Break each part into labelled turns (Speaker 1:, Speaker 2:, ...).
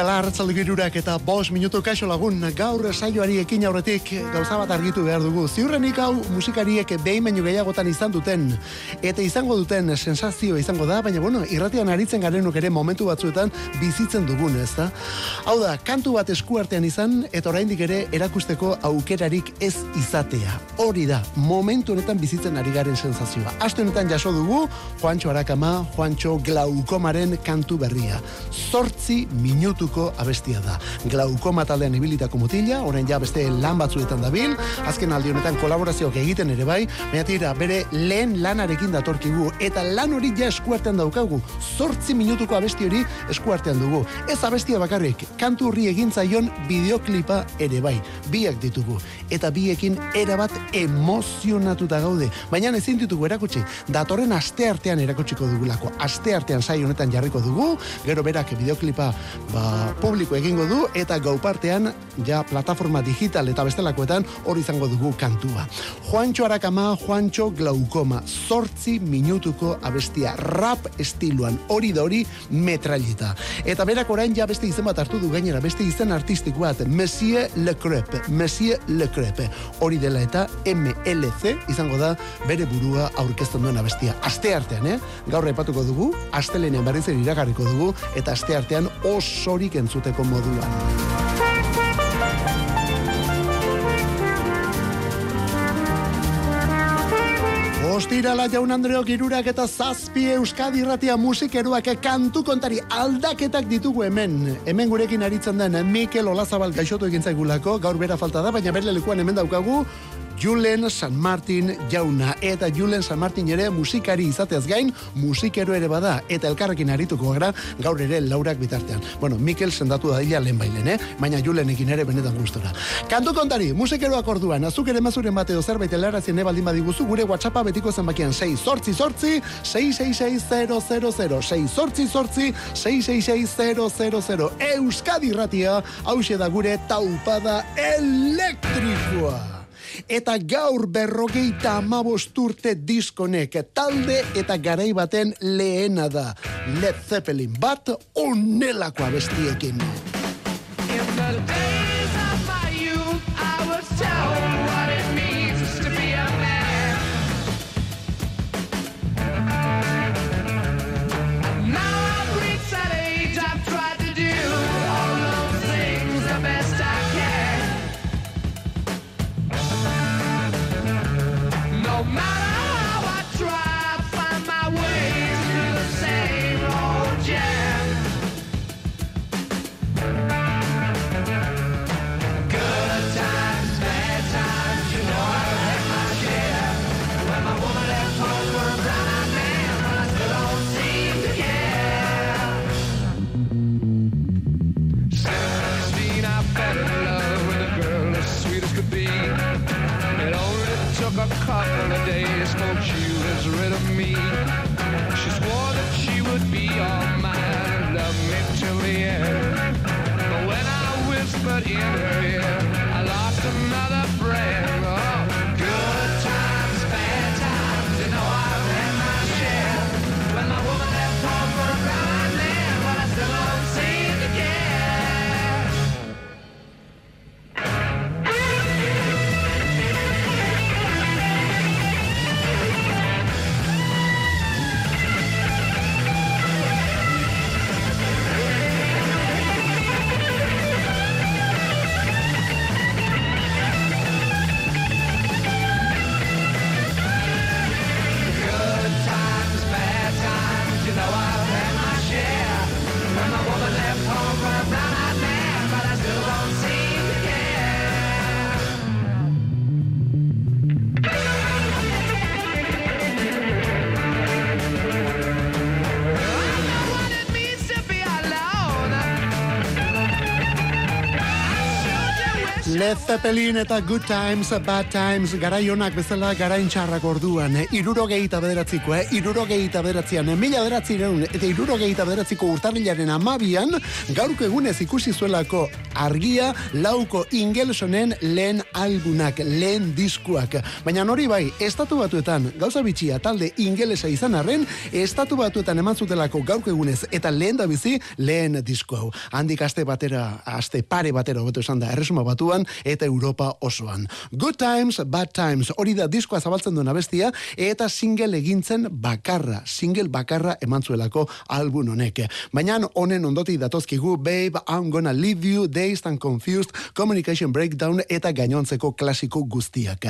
Speaker 1: Ostira lartzaldu girurak eta bos minutu kaixo lagun gaur saioari ekin aurretik gauza bat argitu behar dugu. Ziurrenik hau musikariek behin baino gehiagotan izan duten eta izango duten sensazio izango da, baina bueno, irratian aritzen garenuk ere momentu batzuetan bizitzen dugun, ez da? Hau da, kantu bat eskuartean izan eta oraindik ere erakusteko aukerarik ez izatea. Hori da, momentu honetan bizitzen ari garen sensazioa. Aste honetan jaso dugu, Juancho Arakama, Juancho Glaukomaren kantu berria. Zortzi minutuko abestia da. Glaukoma taldean ibilitako mutila, orain ja beste lan batzuetan dabil, azken aldi honetan kolaborazioak egiten ere bai, baina tira, bere lehen lanarekin datorkigu, eta lan hori ja eskuartean daukagu, zortzi minutuko abesti hori eskuartean dugu. Ez abestia bakarrik, kantu horri egin zaion bideoklipa ere bai, biak ditugu, eta biekin erabat emozionatuta gaude, baina ezin ditugu erakutsi, datorren aste artean erakutsiko dugulako, aste artean sai honetan jarriko dugu, gero berak bideoklipa ba, publiko egingo du. Eta gau partean ja plataforma digital eta bestelakoetan hori izango dugu kantua. Juancho Arakama, Juancho Glaukoma, sortzi minutuko abestia rap estiluan, hori da hori metrallita. Eta berak orain ja beste izen bat hartu du gainera, beste izen artistiko bat, Monsieur Le Crepe, Monsieur Le Crepe. Hori dela eta MLC izango da bere burua aurkezten duen abestia. Aste artean, eh? Gaur epatuko dugu, astelenean berriz iragarriko dugu, eta aste artean osorik entzuteko moduan. Ostirala jaun Andreok irurak eta zazpi Euskadi irratia musikeruak kantu kontari aldaketak ditugu hemen. Hemen gurekin aritzen den Mikel Olazabal gaixotu egin zaigulako, gaur bera falta da, baina bere lekuan hemen daukagu Julen San Martin jauna eta Julen San Martin ere musikari izateaz gain musikero ere bada eta elkarrekin arituko gara gaur ere laurak bitartean. Bueno, Mikel sendatu da dila lehen bailen, eh? baina Julenekin ere benetan gustora. Kantu kontari, musikeroak orduan, azuk ere mazuren bate zerbait elarazien ebaldin badiguzu gure WhatsAppa betiko zenbakian 6 sortzi sortzi 666 6 sortzi sortzi 666 Euskadi Ratia hause da gure taupada elektrikoa eta gaur berrogeita amabosturte diskonek talde eta garai baten lehena da. Led Zeppelin bat onelakoa bestiekin. Zeppelin eta Good Times, Bad Times, garaionak bezala garain txarrak orduan, eh? iruro gehieta bederatziko, eh? iruro gehieta bederatzean, eh? mila bederatzireun, eta iruro gehieta bederatziko urtarrilaren amabian, gaurko egunez ikusi zuelako argia lauko ingelsonen lehen albunak, lehen diskuak. Baina nori bai, estatu batuetan, gauza bitxia talde ingelesa izan arren, estatu batuetan eman zutelako gaurko egunez, eta lehen da bizi, lehen disko hau. Handik aste batera, aste pare batera, beto esan da, erresuma batuan, eta Europa osoan. Good times, bad times, hori da diskoa zabaltzen duen abestia, eta single egintzen bakarra, single bakarra emantzuelako album honek. Baina honen ondoti datozkigu, babe, I'm gonna leave you, dazed and confused, communication breakdown, eta gainontzeko klasiko guztiak.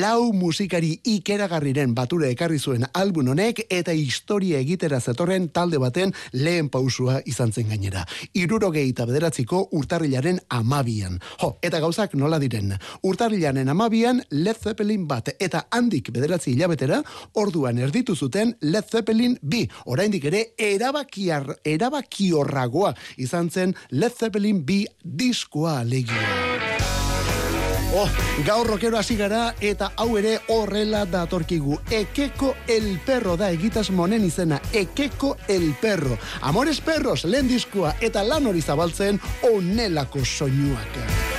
Speaker 1: Lau musikari ikeragarriren bature ekarri zuen album honek, eta historia egitera zetorren talde baten lehen pausua izan zen gainera. Irurogei eta bederatziko urtarrilaren amabian. Jo, eta gauzak nola diren. Urtarrilaren amabian Led Zeppelin bat eta handik bederatzi hilabetera orduan erditu zuten Led Zeppelin bi. Oraindik ere erabakiar, erabakiorragoa izan zen Led Zeppelin bi diskoa legia. Oh, gaur rokero hasi gara eta hau ere horrela datorkigu. Ekeko el perro da egitas monen izena. Ekeko el perro. Amores perros, lehen diskoa eta lan hori zabaltzen onelako soinuak.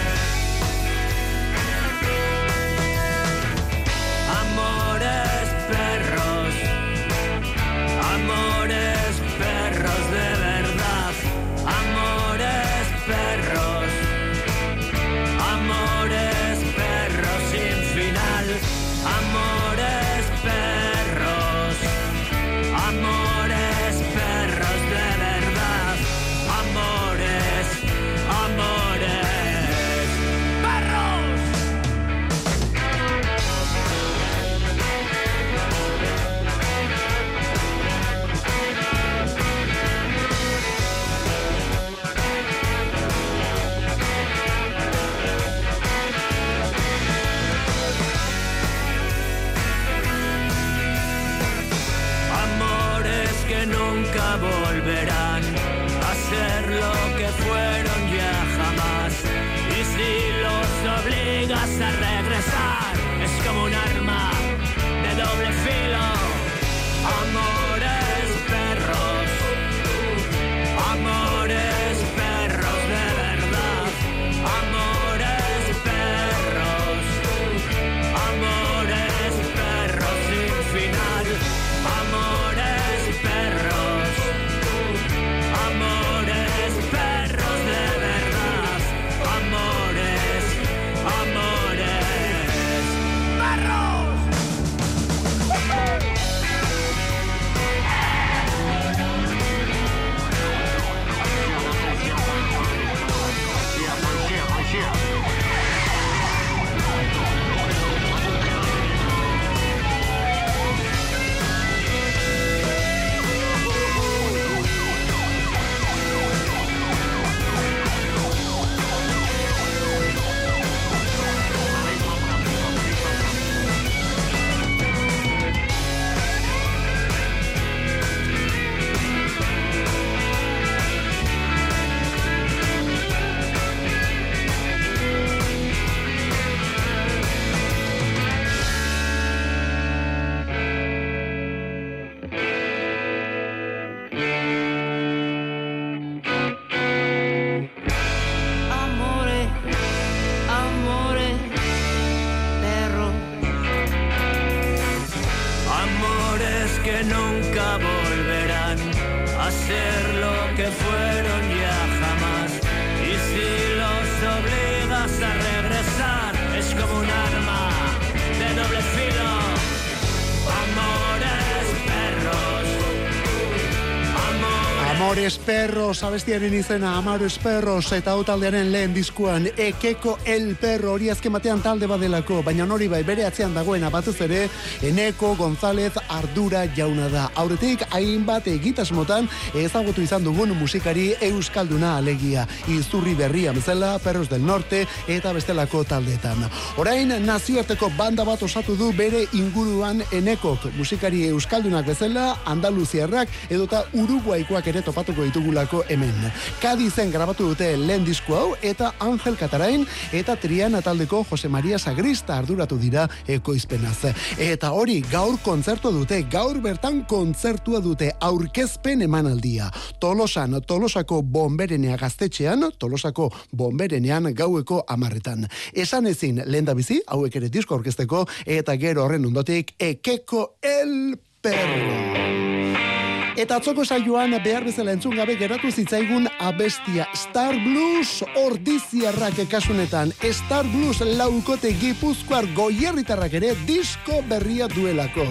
Speaker 1: Abestiaren izena Amores perros eta hau taldearen lehen diskuan ekeko el perro hori azken batean talde badelako, baina nori bai bere atzean dagoen batez ere Eneko González Ardura jauna da. Aurretik hainbat egitasmotan ezagutu izan dugun musikari euskalduna alegia. Izurri berria bezala, Perros del Norte eta bestelako taldeetan. Orain nazioarteko banda bat osatu du bere inguruan Enekok musikari euskaldunak bezala, Andaluziarrak edota Uruguaikoak ere topatu topatuko ditugulako hemen. Kadizen grabatu dute lehen disko hau eta Angel Katarain eta Triana taldeko Jose Maria Sagrista arduratu dira ekoizpenaz. Eta hori gaur kontzertu dute, gaur bertan kontzertua dute aurkezpen emanaldia. Tolosan, Tolosako bomberenea gaztetxean, Tolosako bomberenean gaueko amarretan. Esan ezin, lehen da bizi, hauek ere disko orkesteko, eta gero horren ondotik, ekeko el perro. Eta atzoko saioan behar bezala entzun gabe geratu zitzaigun abestia Star Blues ordiziarrak ekasunetan. Star Blues laukote gipuzkoar goierritarrak ere disko berria duelako.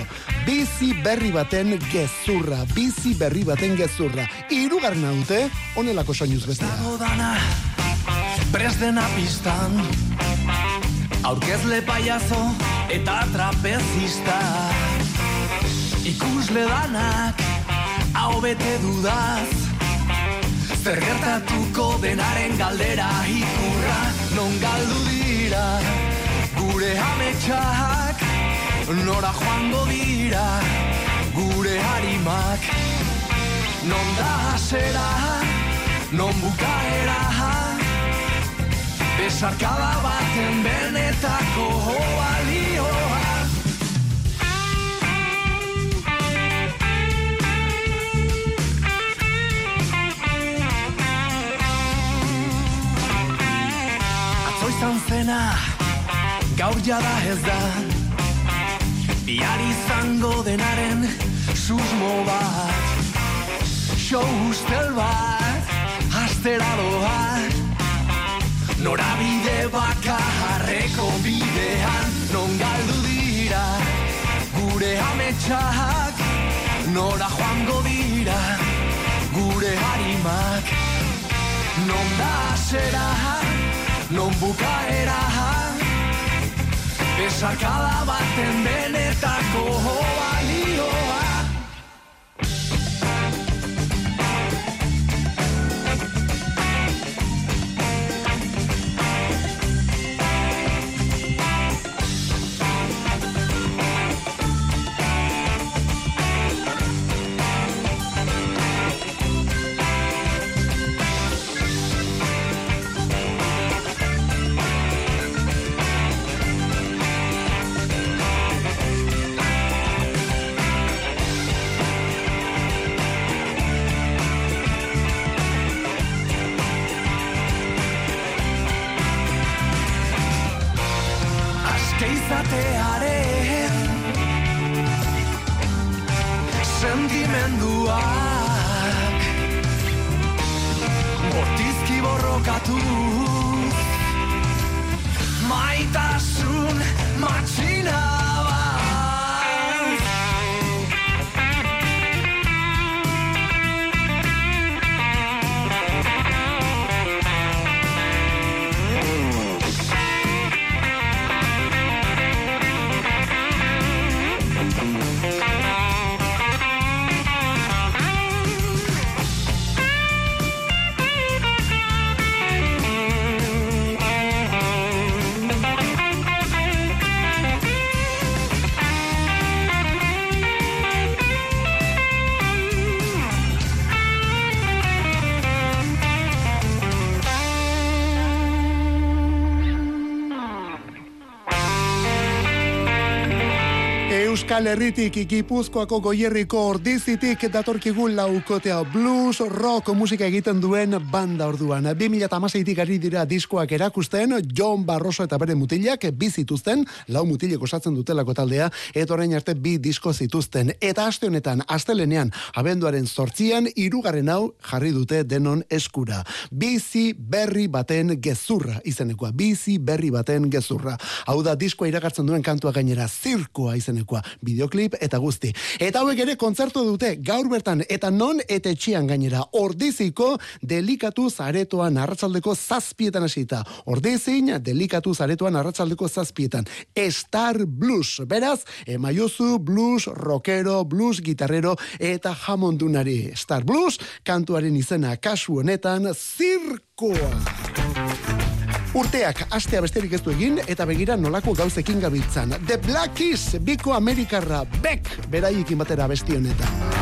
Speaker 1: Bizi berri baten gezurra, bizi berri baten gezurra. Irugar naute, onelako soinuz bestia.
Speaker 2: Presdena pistan Aurkezle paiazo eta trapezista Ikusle danak hau bete dudaz. Zer gertatuko denaren galdera ikurra Non galdu dira? Gure ametsak Nora joango dira? Gure harimak Non da hasera, non bukaera? Besarkada baten benetako balioa gaur jada ez da. Biar izango denaren susmo bat. Show ustel bat, astera Norabide bakarreko bidean Non galdu dira gure ametsak? Nora joango dira gure harimak? Non da zera non bukaera Besarkada baten benetako
Speaker 1: Euskal Herritik ikipuzkoako goierriko ordizitik datorkigu laukotea blues, rock musika egiten duen banda orduan. 2008-tik ari dira diskoak erakusten, John Barroso eta bere mutilak bizituzten, lau mutilek osatzen dutelako taldea, eta orain arte bi disko zituzten. Eta aste honetan, astelenean, abenduaren sortzian, irugarren hau jarri dute denon eskura. Bizi berri baten gezurra izenekoa. Bizi berri baten gezurra. Hau da diskoa iragartzen duen kantua gainera, zirkoa izenekoa videoklip eta guzti. Eta hauek ere kontzertu dute gaur bertan eta non eta etxian gainera ordiziko delikatu zaretoan arratzaldeko zazpietan hasita. Ordizin delikatu zaretoan arratzaldeko zazpietan. Star Blues, beraz, emaiozu blues, rockero, blues, gitarrero eta jamondunari. Star Blues, kantuaren izena kasu honetan, zirkoa. Urteak astea besterik ez du egin eta begira nolako gauzekin gabiltzan. The Black Keys, biko Amerikarra, Beck, beraiekin batera besti honetan.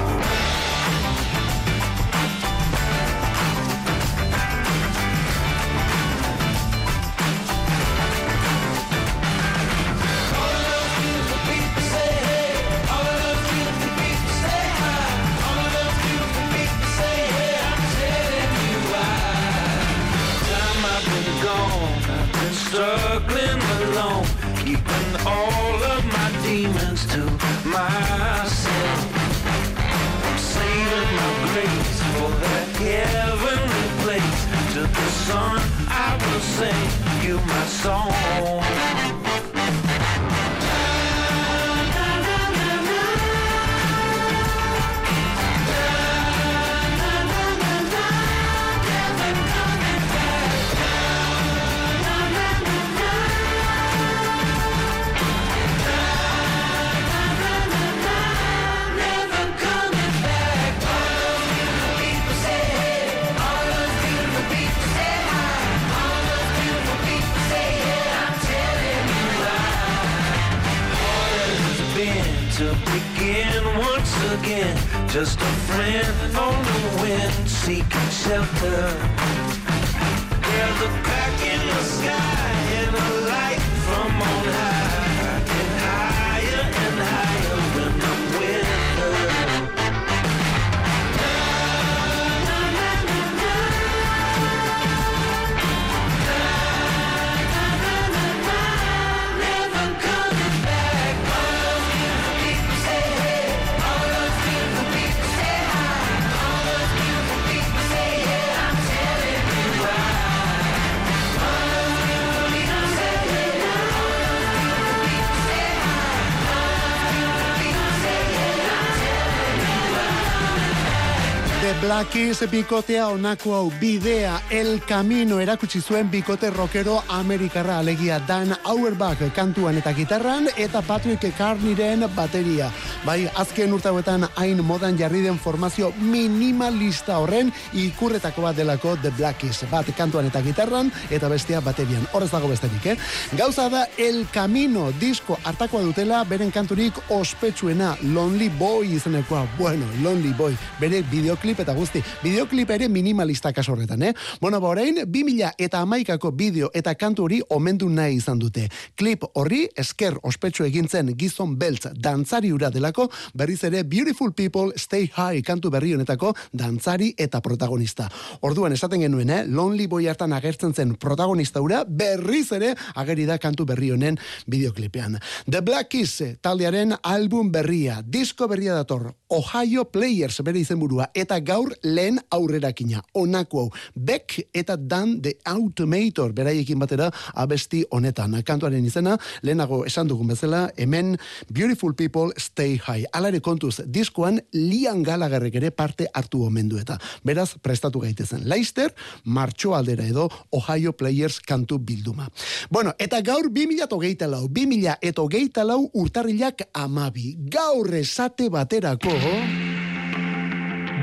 Speaker 1: Keys bikotea onako hau bidea El Camino erakutsi zuen bikote rockero Amerikarra alegia Dan Auerbach kantuan eta gitarran eta Patrick Carneyren bateria. Bai, azken urtauetan hain modan jarri den formazio minimalista horren ikurretako bat delako The Black Keys. Bat kantuan eta gitarran eta bestia baterian. Horrez dago besterik, eh? Gauza da El Camino disko hartakoa dutela beren kanturik ospetsuena Lonely Boy izenekoa. Bueno, Lonely Boy. Bere videoklip eta guzti. Videoklip ere minimalista kaso horretan, eh? Bueno, ba orain, 2000 eta amaikako bideo eta kantu hori omendu nahi izan dute. Klip horri esker ospetsu egintzen gizon beltz dantzari ura delako, berriz ere Beautiful People Stay High kantu berri honetako dantzari eta protagonista. Orduan esaten genuen, eh? Lonely Boy hartan agertzen zen protagonista ura, berriz ere ageri da kantu berri honen videoklipean. The Black Keys taldearen album berria, disko berria dator, Ohio Players bere izenburua eta gaur lehen aurrerakina. Onako hau, Beck eta Dan the Automator beraiekin batera abesti honetan. Kantuaren izena, lehenago esan dugun bezala, hemen Beautiful People Stay High. Alare kontuz, diskoan lian galagarrek ere parte hartu omendu eta. Beraz, prestatu gaitezen. Leister, martxo aldera edo Ohio Players kantu bilduma. Bueno, eta gaur 2008 lau, 2000 eta hogeita lau urtarrilak amabi. Gaur esate baterako...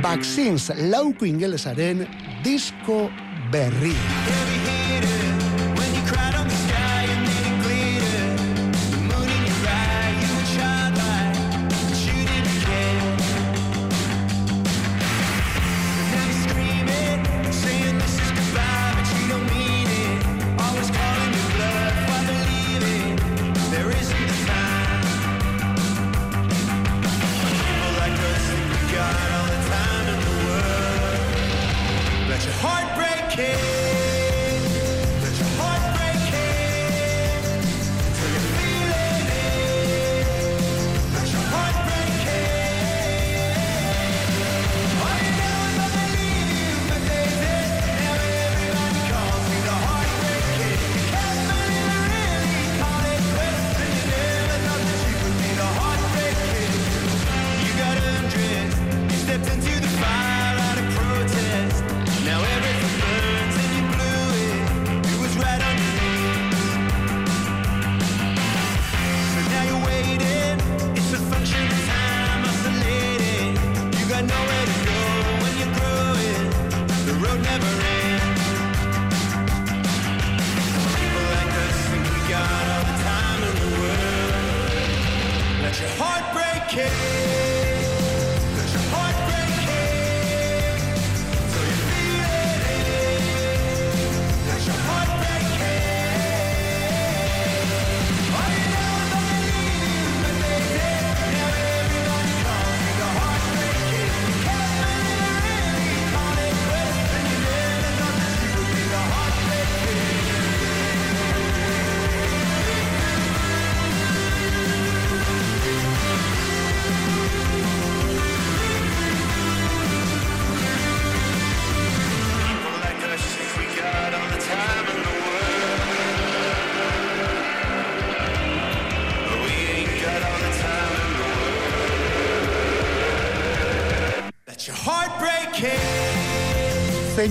Speaker 1: Vaccines lauko ingelesaren disko berri.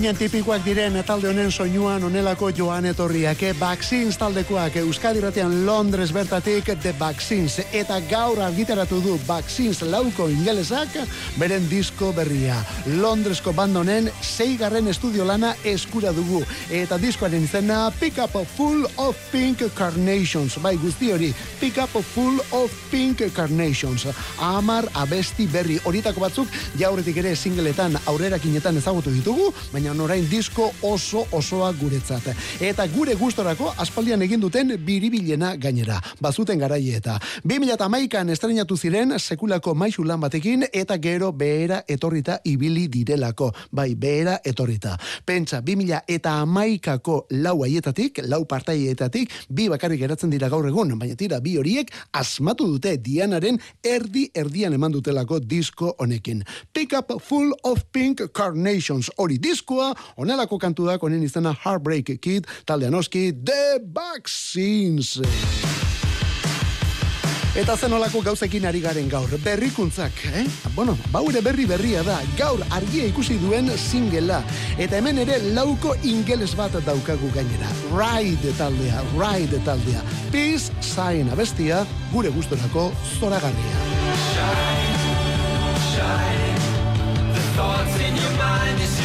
Speaker 1: Beinen tipikoak diren talde honen soinuan onelako joan etorriak. E, Vaccines taldekoak Euskadi ratean Londres bertatik The Vaccines. Eta gaur argitaratu du Vaccines lauko ingelesak beren disko berria. Londresko bandonen zeigarren estudio lana eskura dugu. Eta diskoaren izena Pick Up Full of Pink Carnations. Bai guzti hori, Pick Up Full of Pink Carnations. Amar abesti berri horietako batzuk jaurretik ere singleetan aurrerakinetan ezagutu ditugu, baina orain disko oso osoa guretzat. Eta gure gustorako aspaldian egin duten biribilena gainera. Bazuten garaie eta 2011an estrenatu ziren sekulako maisu lan batekin eta gero behera etorrita ibili direlako. Bai, behera etorrita. Pentsa, 2000 eta amaikako lau haietatik, lau partaietatik, bi bakarrik geratzen dira gaur egun, baina tira bi horiek asmatu dute Dianaren erdi erdian eman dutelako disko honekin. Pick up full of pink carnations hori diskoa, onelako kantuak honen izena Heartbreak Kid, talde anoski The Vaccines. Eta zen olako gauzekin ari garen gaur, berrikuntzak, eh? Bueno, baure berri berria da, gaur argia ikusi duen singela. Eta hemen ere lauko ingeles bat daukagu gainera. Ride taldea, ride taldea. Peace sign abestia, gure gustorako zoragarria.
Speaker 2: The thoughts in your mind is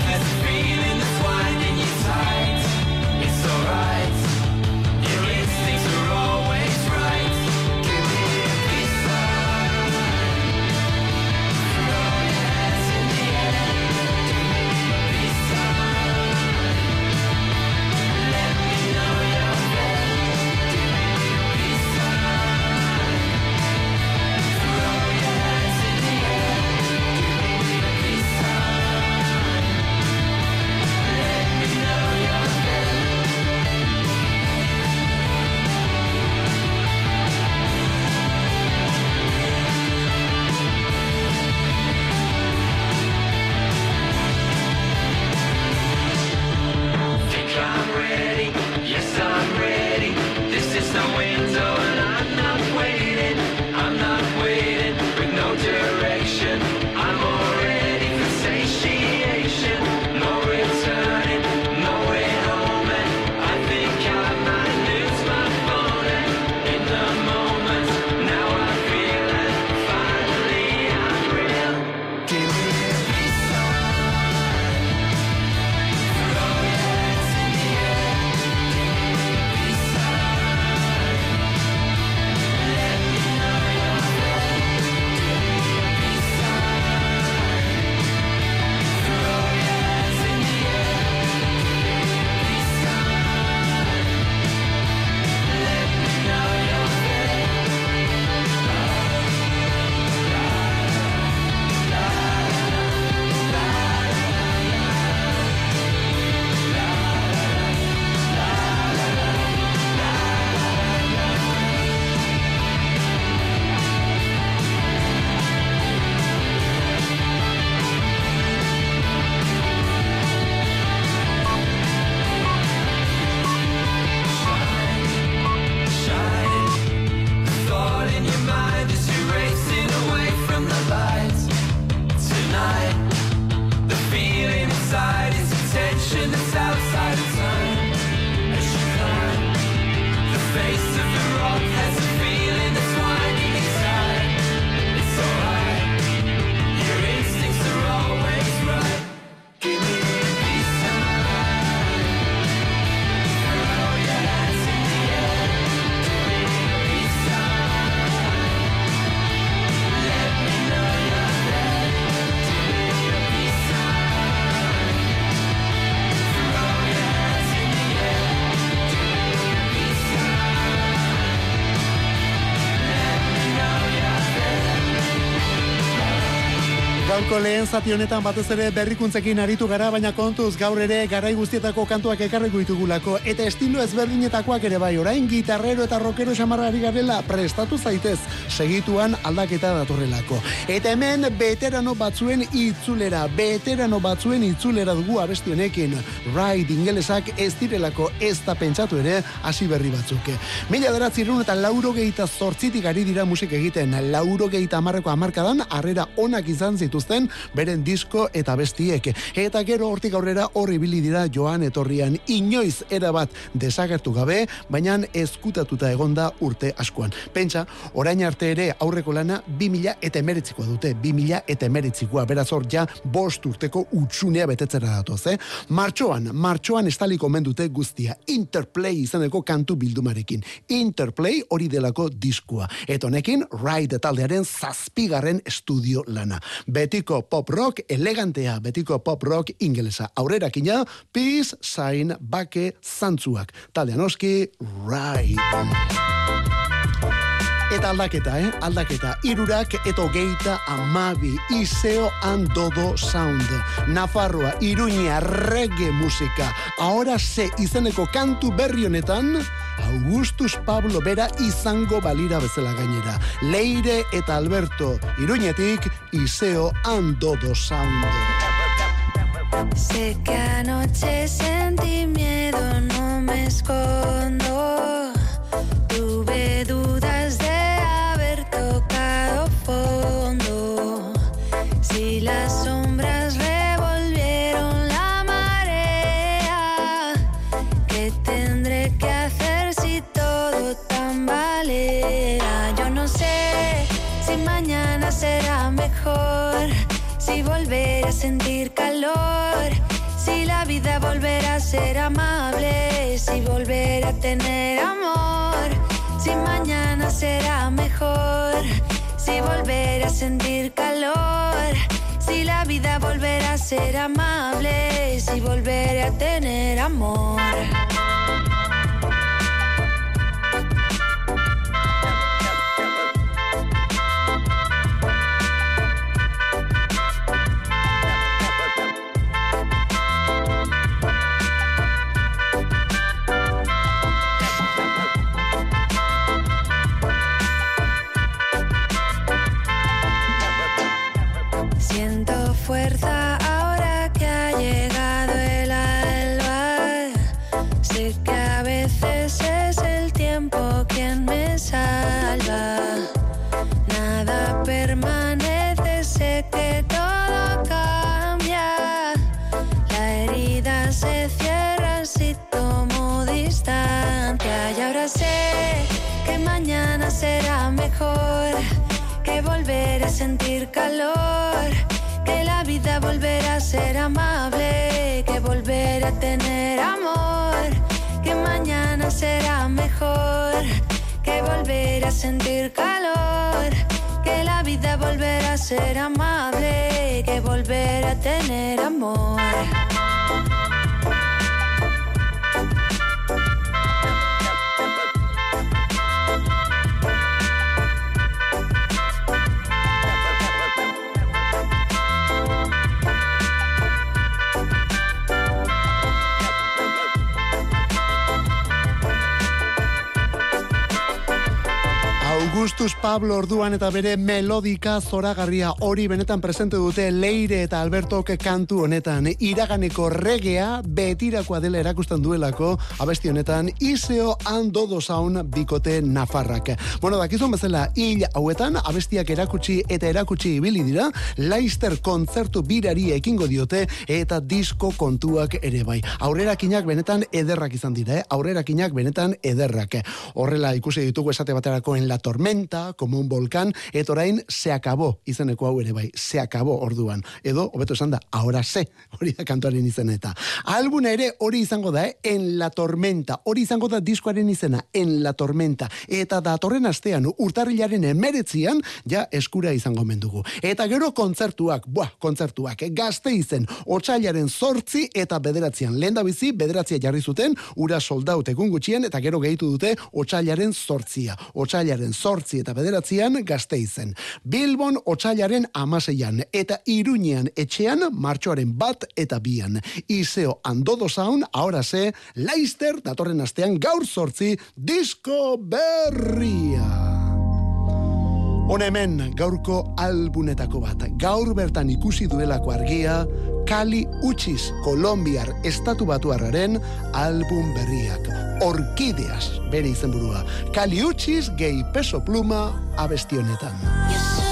Speaker 1: Gaurko lehen zati honetan batez ere berrikuntzekin aritu gara, baina kontuz gaur ere garai guztietako kantuak ekarriko ditugulako eta estilo ezberdinetakoak ere bai, orain gitarrero eta rockero xamarrari garela prestatu zaitez, segituan aldaketa datorrelako. Eta hemen veterano batzuen itzulera, veterano batzuen itzulera dugu abesti honekin. Ride ingelesak ez direlako ez da pentsatu ere hasi berri batzuk. Mila deratzirun eta lauro gehieta zortzitik ari dira musik egiten, lauro gehieta amarreko amarkadan, arrera onak izan zituzten beren disko eta bestiek. Eta gero hortik aurrera horri bili dira joan etorrian inoiz erabat desagertu gabe, baina ezkutatuta egonda urte askoan. Pentsa, orain arte ere aurreko lana 2000 eta emeritzikoa dute, 2000 eta emeritzikoa, beraz hor ja bost urteko utxunea betetzera datoz, eh? Martxoan, martxoan estaliko mendute guztia, Interplay izaneko kantu bildumarekin. Interplay hori delako diskua. Eta honekin, Ride taldearen zazpigarren estudio lana betiko pop rock elegantea, betiko pop rock ingelesa. Aurrerakina, peace sign bake zantzuak. Taldean oski, right. Eta aldaketa, eh? Aldaketa. Irurak eto geita amabi. Iseo andodo sound. Nafarroa, iruña, reggae musika. Ahora se izeneko kantu berri honetan, Augustus Pablo Bera izango balira bezala gainera. Leire eta Alberto, iruñetik, Iseo andodo sound.
Speaker 3: Sé que anoche sentí miedo, no me escondo. Sentir calor, si la vida volverá a ser amable, si volveré a tener amor. Tener amor, que mañana será mejor, que volver a sentir calor, que la vida volverá a ser amable, que volver a tener amor.
Speaker 1: Augustus Pablo orduan eta bere melodika zoragarria hori benetan presente dute Leire eta Albertok kantu honetan. Iraganeko regea betirakoa dela erakusten duelako abesti honetan Iseo Andodo Sound bikote Nafarrak. Bueno, dakizun bezala hil hauetan abestiak erakutsi eta erakutsi ibili dira Leicester kontzertu birari ekingo diote eta disko kontuak ere bai. Aurrerakinak benetan ederrak izan dira, eh? Aurrerakinak benetan ederrak. Horrela ikusi ditugu esate baterako en la tormenta, como un volcán, eta orain se acabó izeneko hau ere bai, se acabó orduan. Edo, hobeto esan da, ahora se, hori da kantuaren izena eta. Albuna ere hori izango da, eh? en la tormenta, hori izango da diskoaren izena, en la tormenta. Eta datorren astean, urtarrilaren emeretzian, ja eskura izango mendugu. Eta gero kontzertuak, buah, kontzertuak, eh? gazte izen, otxailaren sortzi eta bederatzean. Lehen da bizi, bederatzia jarri zuten, ura soldaut egun gutxien, eta gero gehitu dute otxailaren sortzia. Otxailaren zortzi eta bederatzean gazteizen. Bilbon otxailaren amaseian eta iruñean etxean martxoaren bat eta bian. Iseo andodo zaun, ahora ze, Leister datorren astean gaur zortzi disko berria. Hone hemen gaurko albunetako bat. Gaur bertan ikusi duelako argia, Kali Uchis, Kolombiar estatu batuarraren album berriak. Orkideas, bere izenburua. Kali Uchis, gehi peso pluma, abestionetan.
Speaker 4: You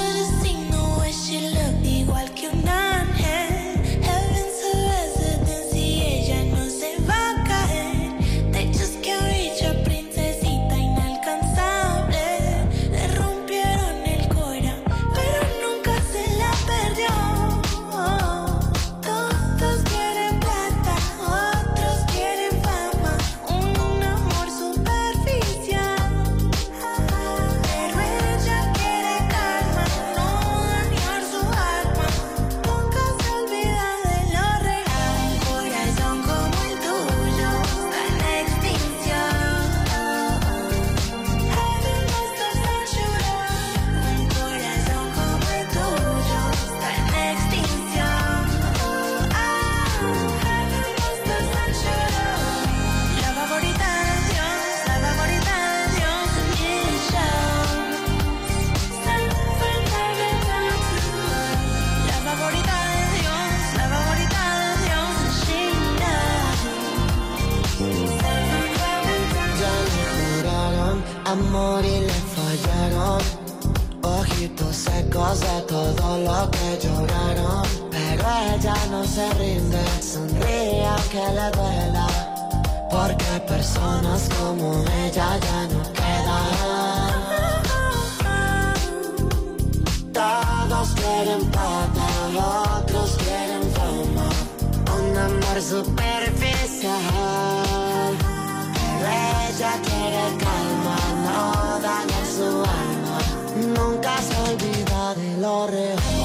Speaker 4: De
Speaker 5: todo lo que lloraron. Pero ella no se rinde, sonríe aunque le duela. Porque personas como ella ya no quedan. Todos quieren plata, otros quieren fama. Un amor superficial. Pero ella quiere calma, no
Speaker 4: l'oreola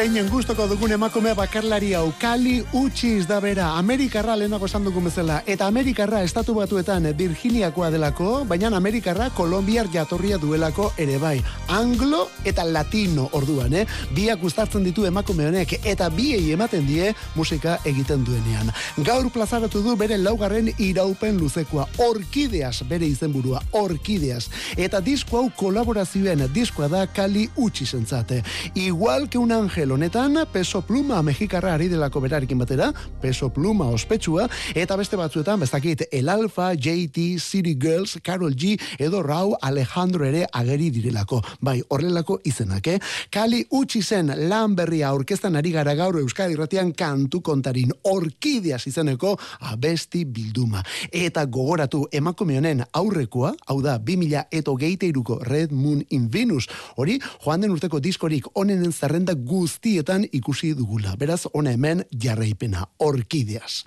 Speaker 1: Zeinen gustoko dugun emakume bakarlari hau Kali Uchis da bera. Amerikarra lehenago esan dugun bezala. Eta Amerikarra estatu batuetan Virginiakoa delako baina Amerikarra Kolombiar jatorria duelako ere bai. Anglo eta Latino orduan eh? biak gustatzen ditu emakume honek eta biei ematen die musika egiten duenean. Gaur plazaratu du bere laugarren iraupen luzekoa Orkideas bere izenburua Orkideas eta disko hau kolaborazioen diskoa da Kali Uchisentzate igual que un ángel honetan peso pluma mexikarra ari delako berarekin batera peso pluma ospetsua eta beste batzuetan bezakit el alfa JT City Girls Carol G edo Rau Alejandro ere ageri direlako. Bai horrelako izenak eh? Kali Uchisen lan berria aurkeztan ari gara gaur Euskadi Irratian kantu kontarin orkideas izeneko abesti bilduma. Eta gogoratu emakume honen aurrekoa hau da 2000 eta geite iruko Red Moon in Venus hori joan den urteko diskorik onenen zerrenda guzti guztietan ikusi dugula. Beraz, ona hemen jarraipena, orkideaz.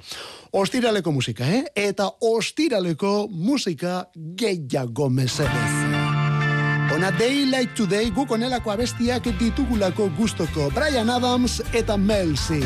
Speaker 1: Ostiraleko musika, eh? Eta ostiraleko musika gehiago mesedez. Ona Day Like Today guk onelako abestiak ditugulako gustoko Brian Adams eta Mel C.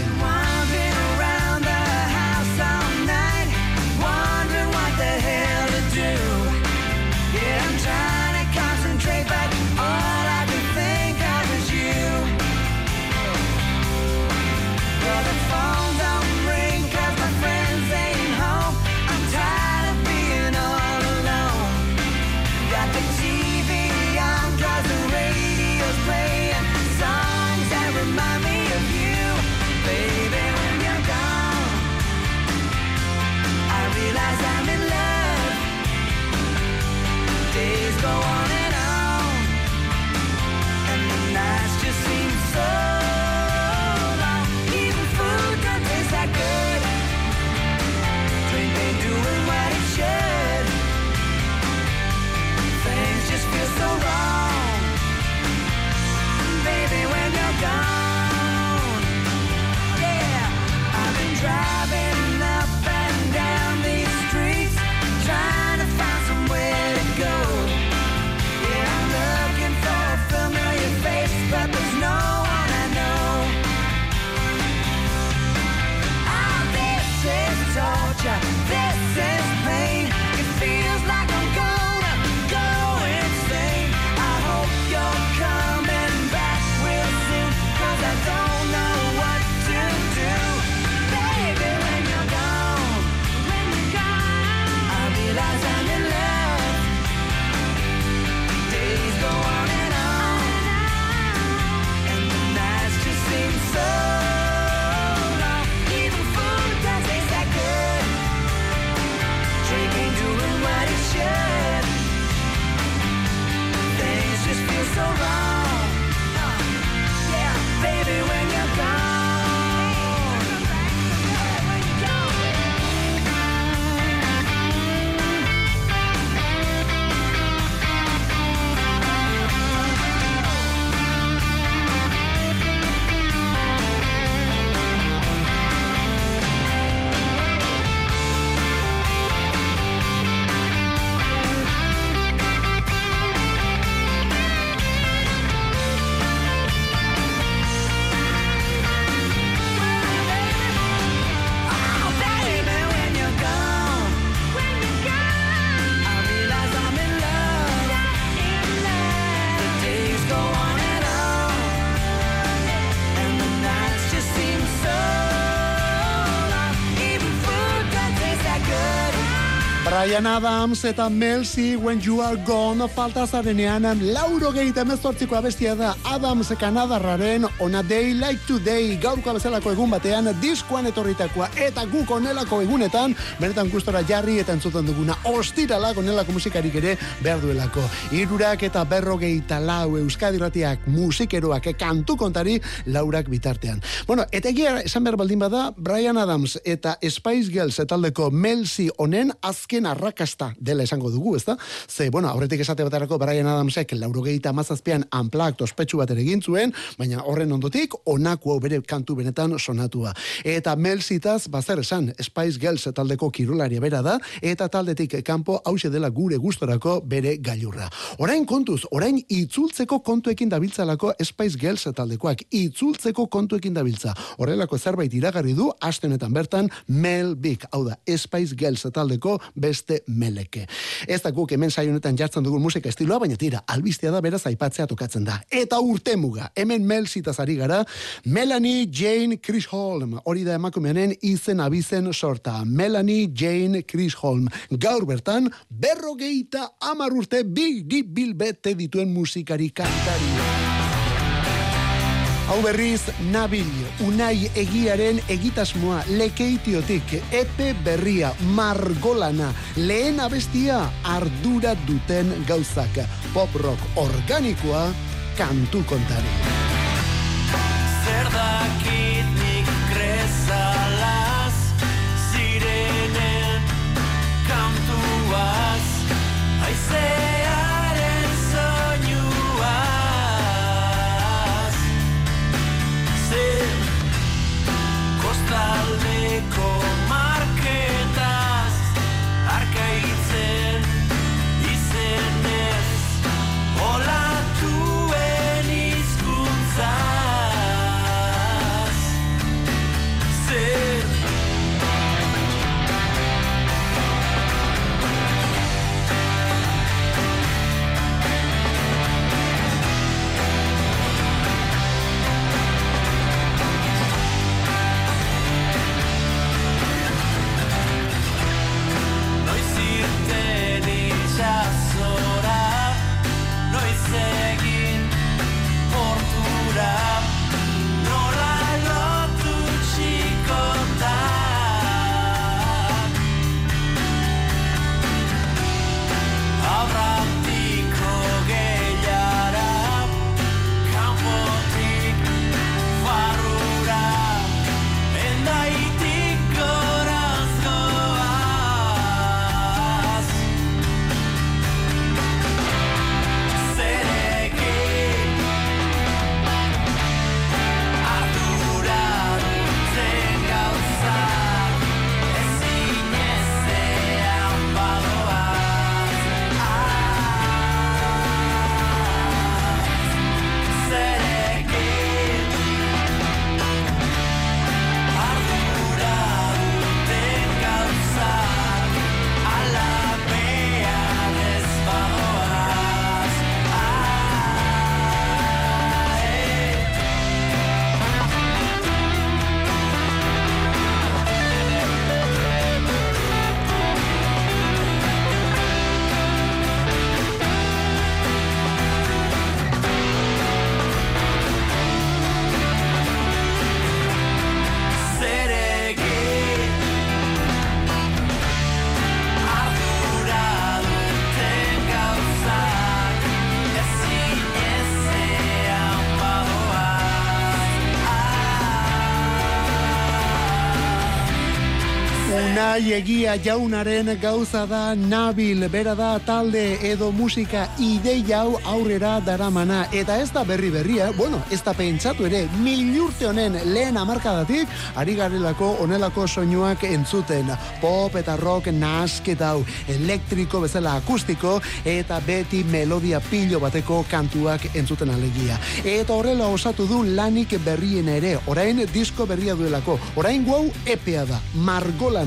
Speaker 1: Brian Adams eta Mel C. When You Are Gone falta zarenean lauro gehieta emezortziko abestia da Adams Kanadarraren On a Day Like Today gaurko bezalako egun batean diskoan etorritakoa eta guk onelako egunetan benetan gustora jarri eta entzuten duguna ostirala onelako musikarik ere behar duelako irurak eta berrogeita lau Euskadiratiak musikeroak kantu kontari laurak bitartean bueno, eta egia esan behar baldin bada Brian Adams eta Spice Girls taldeko Mel C. honen azken arrakasta dela esango dugu, ezta? Ze, bueno, aurretik esate baterako Brian Adamsek laurogeita mazazpian unplugged ospetsu bat ere egin zuen, baina horren ondotik onako hau bere kantu benetan sonatua. Eta Mel Zitaz, bazer esan, Spice Girls taldeko kirularia bera da, eta taldetik kanpo hause dela gure gustorako bere gailurra. Orain kontuz, orain itzultzeko kontuekin dabiltzalako Spice Girls taldekoak, itzultzeko kontuekin dabiltza. Horrelako zerbait iragarri du, astenetan bertan, Mel Big, hau da, Spice Girls taldeko beste meleke. Ez da guk hemen saionetan jartzen dugun musika estiloa, baina tira, albistea da beraz aipatzea tokatzen da. Eta urtemuga, hemen Mel ari gara, Melanie Jane Chisholm, hori da emakumeanen izen abizen sorta. Melanie Jane Chisholm, gaur bertan, berrogeita amar urte bigi bilbete dituen musikari kantari. Hau berriz, nabil, unai egiaren egitasmoa, lekeitiotik, epe berria, margolana, lehen abestia, ardura duten gauzak, pop rock organikoa, kantu kontari.
Speaker 2: Zer dakit
Speaker 1: Unai egia jaunaren gauza da nabil, bera da talde edo musika ideia hau aurrera daramana. Eta ez da berri berria, bueno, ez da pentsatu ere, milurte honen lehen amarkadatik, ari garelako onelako soinuak entzuten. Pop eta rock nasketa hau, elektriko bezala akustiko, eta beti melodia pilo bateko kantuak entzuten alegia. Eta horrela osatu du lanik berrien ere, orain disko berria duelako, orain guau epea da,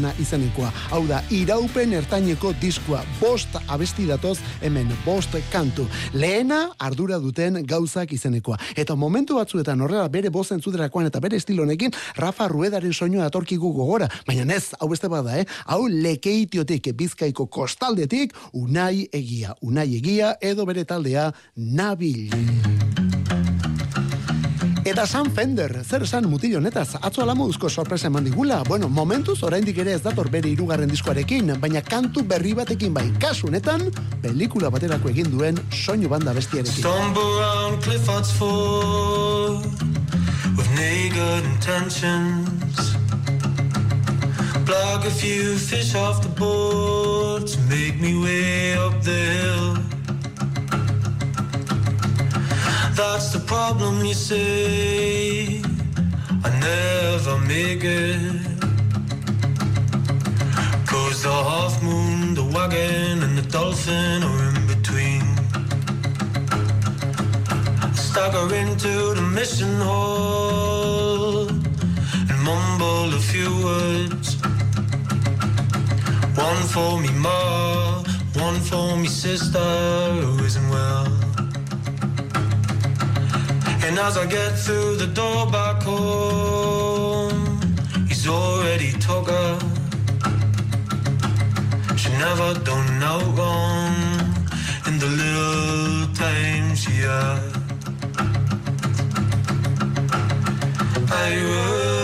Speaker 1: margolana izanekoa. Hau da, iraupen ertaineko diskoa, bost abesti datoz, hemen bost kantu. Lehena ardura duten gauzak izenekoa. Eta momentu batzuetan horrela bere bozen zuderakoan eta bere estilonekin, Rafa Ruedaren soinua atorkigu gogora. Baina ez, hau beste bada, eh? Hau lekeitiotik, bizkaiko kostaldetik, unai egia. Unai egia edo bere taldea, nabil. Eta Sam Fender, zer esan mutillo honetaz, atzo alamoduzko sorpresa eman digula. Bueno, momentuz oraindik ere ez dator bere hirugarren diskoarekin, baina kantu berri batekin bai. Kasu honetan, pelikula baterako egin duen soinu banda bestiarekin.
Speaker 2: Stumble around Clifford's Ford with naked intentions. Plug a few fish off the board to make me way up the hill. That's the problem, you say. I never make it. Cause the half moon, the wagon, and the dolphin are in between. I Stagger into the mission hall and mumble a few words. One for me, ma, one for me, sister who isn't well. As I get through the door back home, he's already took her. She never done no wrong in the little time she had. I was,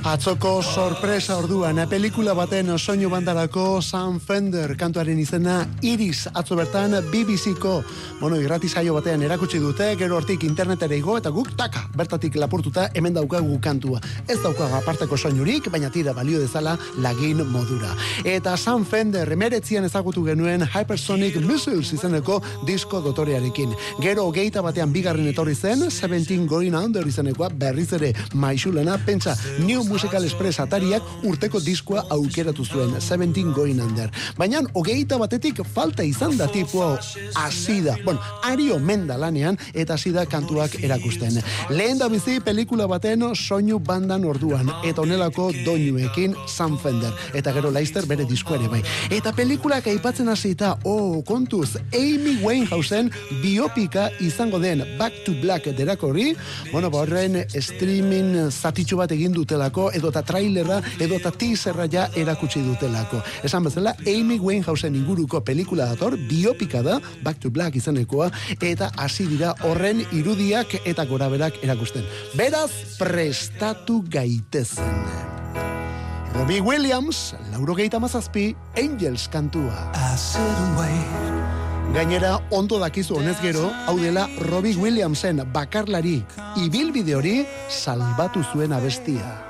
Speaker 1: Atzoko sorpresa orduan, eh, pelikula baten soinu bandarako Sam Fender kantuaren izena Iris atzo bertan BBC-ko bueno, irrati saio batean erakutsi dute, gero hortik internetera igo eta guk taka, bertatik lapurtuta hemen daukagu kantua. Ez daukagu aparteko soinurik, baina tira balio dezala lagin modura. Eta Sam Fender emeretzian ezagutu genuen Hypersonic Missiles izeneko disko dotorearekin. Gero hogeita batean bigarren etorri zen, 17 Going Under izenekoa berriz ere maixulena, pentsa New Musical Express atariak urteko diskoa aukeratu zuen, 17 Going Under. Baina hogeita batetik falta izan da tipua asida. Bueno, ario menda lanean eta asida kantuak erakusten. Lehen da bizi pelikula baten soinu bandan orduan eta onelako doinuekin Sam Fender. Eta gero Leister bere disko ere bai. Eta pelikulak aipatzen hasita, oh, kontuz, Amy Winehousen biopika izango den Back to Black derakorri, bueno, ba horren streaming zatitxu bat egin dutelako, edota trailerra, edota teaserra ja erakutsi dutelako. Esan bezala, Amy Winehousen inguruko pelikula dator, biopika da, Back to Black izanekoa, eta hasi dira horren irudiak eta goraberak erakusten. Beraz, prestatu gaitezen. Robbie Williams, lauro geita mazazpi, Angels kantua. Gainera, ondo dakizu honez gero, hau dela Robbie Williamsen bakarlari, ibilbide hori salbatu zuen abestia.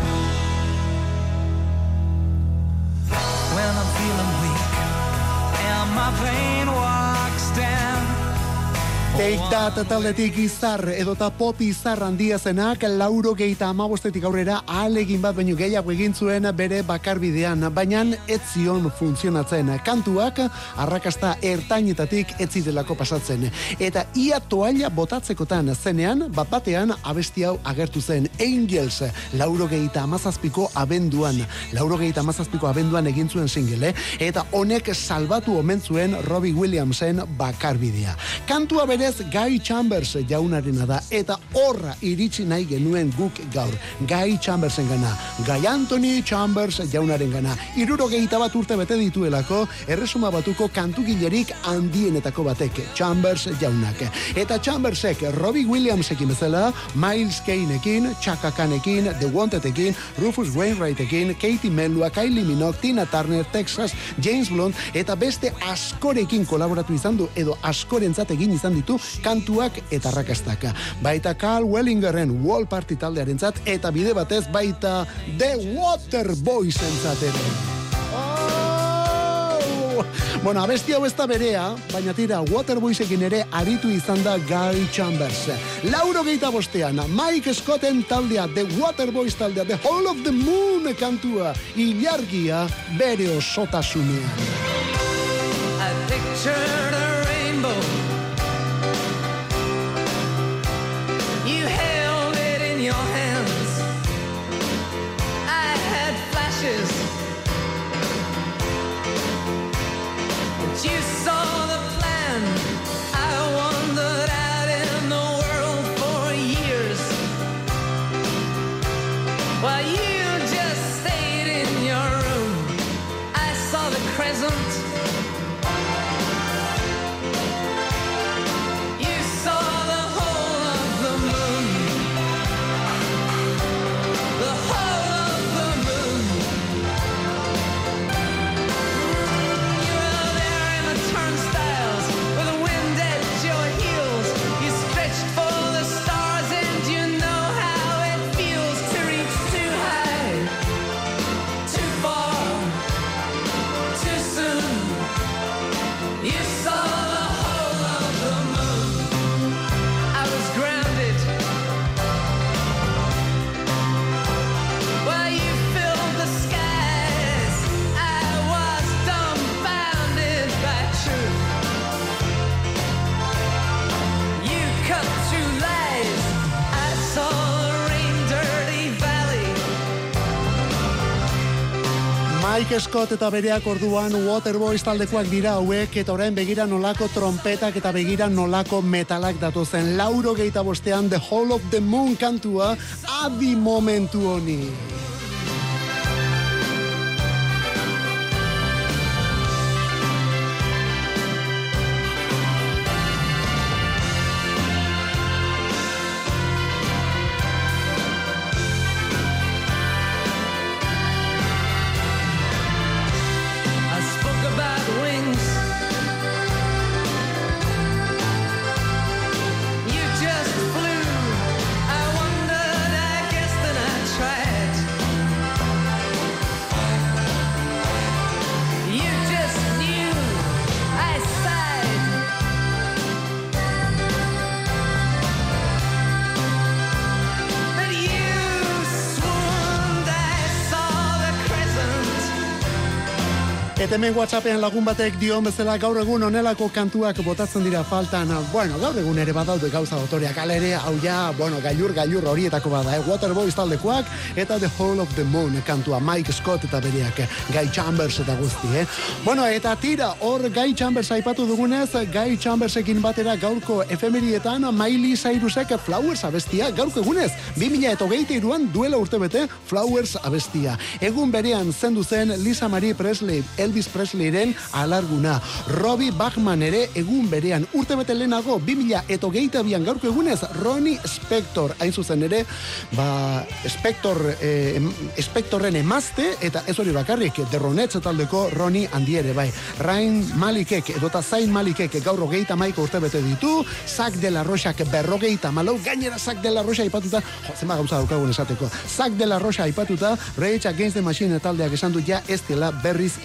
Speaker 1: That taldetik izar edota pop izar handia zenak lauro geita amabostetik aurrera ahalegin bat baino gehiago egin zuen bere bakarbidean, baina ez zion funtzionatzen. Kantuak arrakasta ertainetatik ez zirelako pasatzen. Eta ia toalla botatzekotan zenean, bat batean abesti hau agertu zen Angels, lauro geita amazazpiko abenduan. Lauro geita amazazpiko abenduan egin zuen single, eh? eta honek salbatu omen zuen Robbie Williamsen bakarbidea. Kantua berez Guy Chambers jaunarena da eta horra iritsi nahi genuen guk gaur. Guy Chambersen gana, Guy Anthony Chambers jaunaren gana. Iruro bat urte bete dituelako, erresuma batuko kantugilerik handienetako batek, Chambers jaunak. Eta Chambersek Robbie Williamsekin bezala, Miles Kaneekin, Chaka Khanekin, The Wantedekin, Rufus Wainwrightekin, Katie Melua, Kylie Minogue, Tina Turner, Texas, James Blunt, eta beste askorekin kolaboratu izan du, edo askorentzat egin izan ditu kantuak eta rakastaka. Baita Carl Wellingerren Wall Party taldearentzat eta bide batez baita The Water Boys ere. Oh! Bueno, abesti hau ez da berea, baina tira Waterboysekin ere aritu izan da Guy Chambers. Lauro geita bostean, Mike Scotten taldea, The Waterboys taldea, The Hall of the Moon kantua, ilargia bere osotasunean.
Speaker 6: I pictured a rainbow.
Speaker 1: Mike Scott eta bereak orduan Waterboys taldekoak dira hauek eta orain begira nolako trompetak eta begira nolako metalak datozen lauro geita bostean The Hall of the Moon kantua adi momentu honi. Eta hemen WhatsAppean lagun batek dion bezala gaur egun onelako kantuak botatzen dira faltan. Bueno, gaur egun ere badaude gauza dotoriak alere, hau ja, bueno, gailur, gailur horietako bada, eh? Waterboys taldekoak, eta The Hall of the Moon kantua, Mike Scott eta bereak, Guy Chambers eta guzti, eh? Bueno, eta tira, hor Guy Chambers aipatu dugunez, Guy Chambersekin batera gaurko efemerietan, Miley Cyrusek Flowers abestia, gaurko egunez, 2000 eta hogeita iruan duela urte bete, Flowers abestia. Egun berean zendu zen Lisa Marie Presley, Elvis Presleyren alarguna. Robbie Bachman ere egun berean urte bete lehenago 2000 eta hogeita bian gaurko egunez Ronnie Spector hain zuzen ere ba Spector eh, Spectorren emazte eta ez hori bakarrik Ronettes taldeko Ronnie handi ere bai. Rain Malikek edota Zain Malikek gaur hogeita maiko urte bete ditu Zack de la Rochak berrogeita malau gainera Zack de la Rocha aipatuta jo, zema gauza daukagun esateko. Zack de la Rocha aipatuta Rage Against the Machine taldeak esan du ja ez dela berriz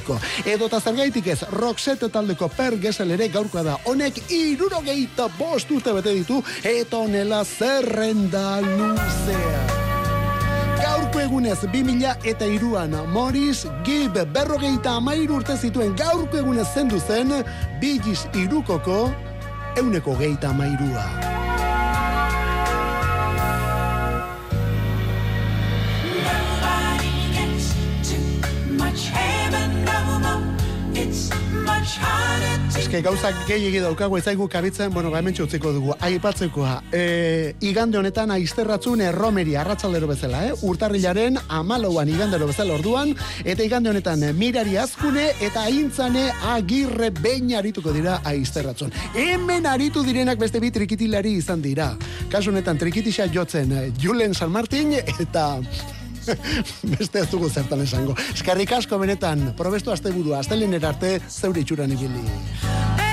Speaker 1: itzuliko edota zergaitik ez Roxette taldeko Per Gesell ere gaurkoa da. Honek irurogeita bost urte bete ditu eta honela zerrenda luzea. Gaurko egunez 2000 eta iruan Morris Gibb berrogeita amairu urte zituen gaurko egunez zendu zen Bigis irukoko euneko geita amairua. Eske gauzak gehiegi daukagu zaigu kabitzen, bueno, ba hemen utziko dugu. Aipatzekoa, e, igande honetan aizterratzun erromeri arratsaldero bezala, eh? Urtarrilaren amalauan igandero bezala orduan, eta igande honetan eh, mirari azkune eta aintzane agirre behin arituko dira aizterratzun. Hemen aritu direnak beste bi trikitilari izan dira. Kasu honetan trikitisa jotzen eh, Julen San Martin eta Beste ez dugu zertan esango. Eskerrik asko benetan, probestu asteburua, astelener arte zeure itxuran ibili.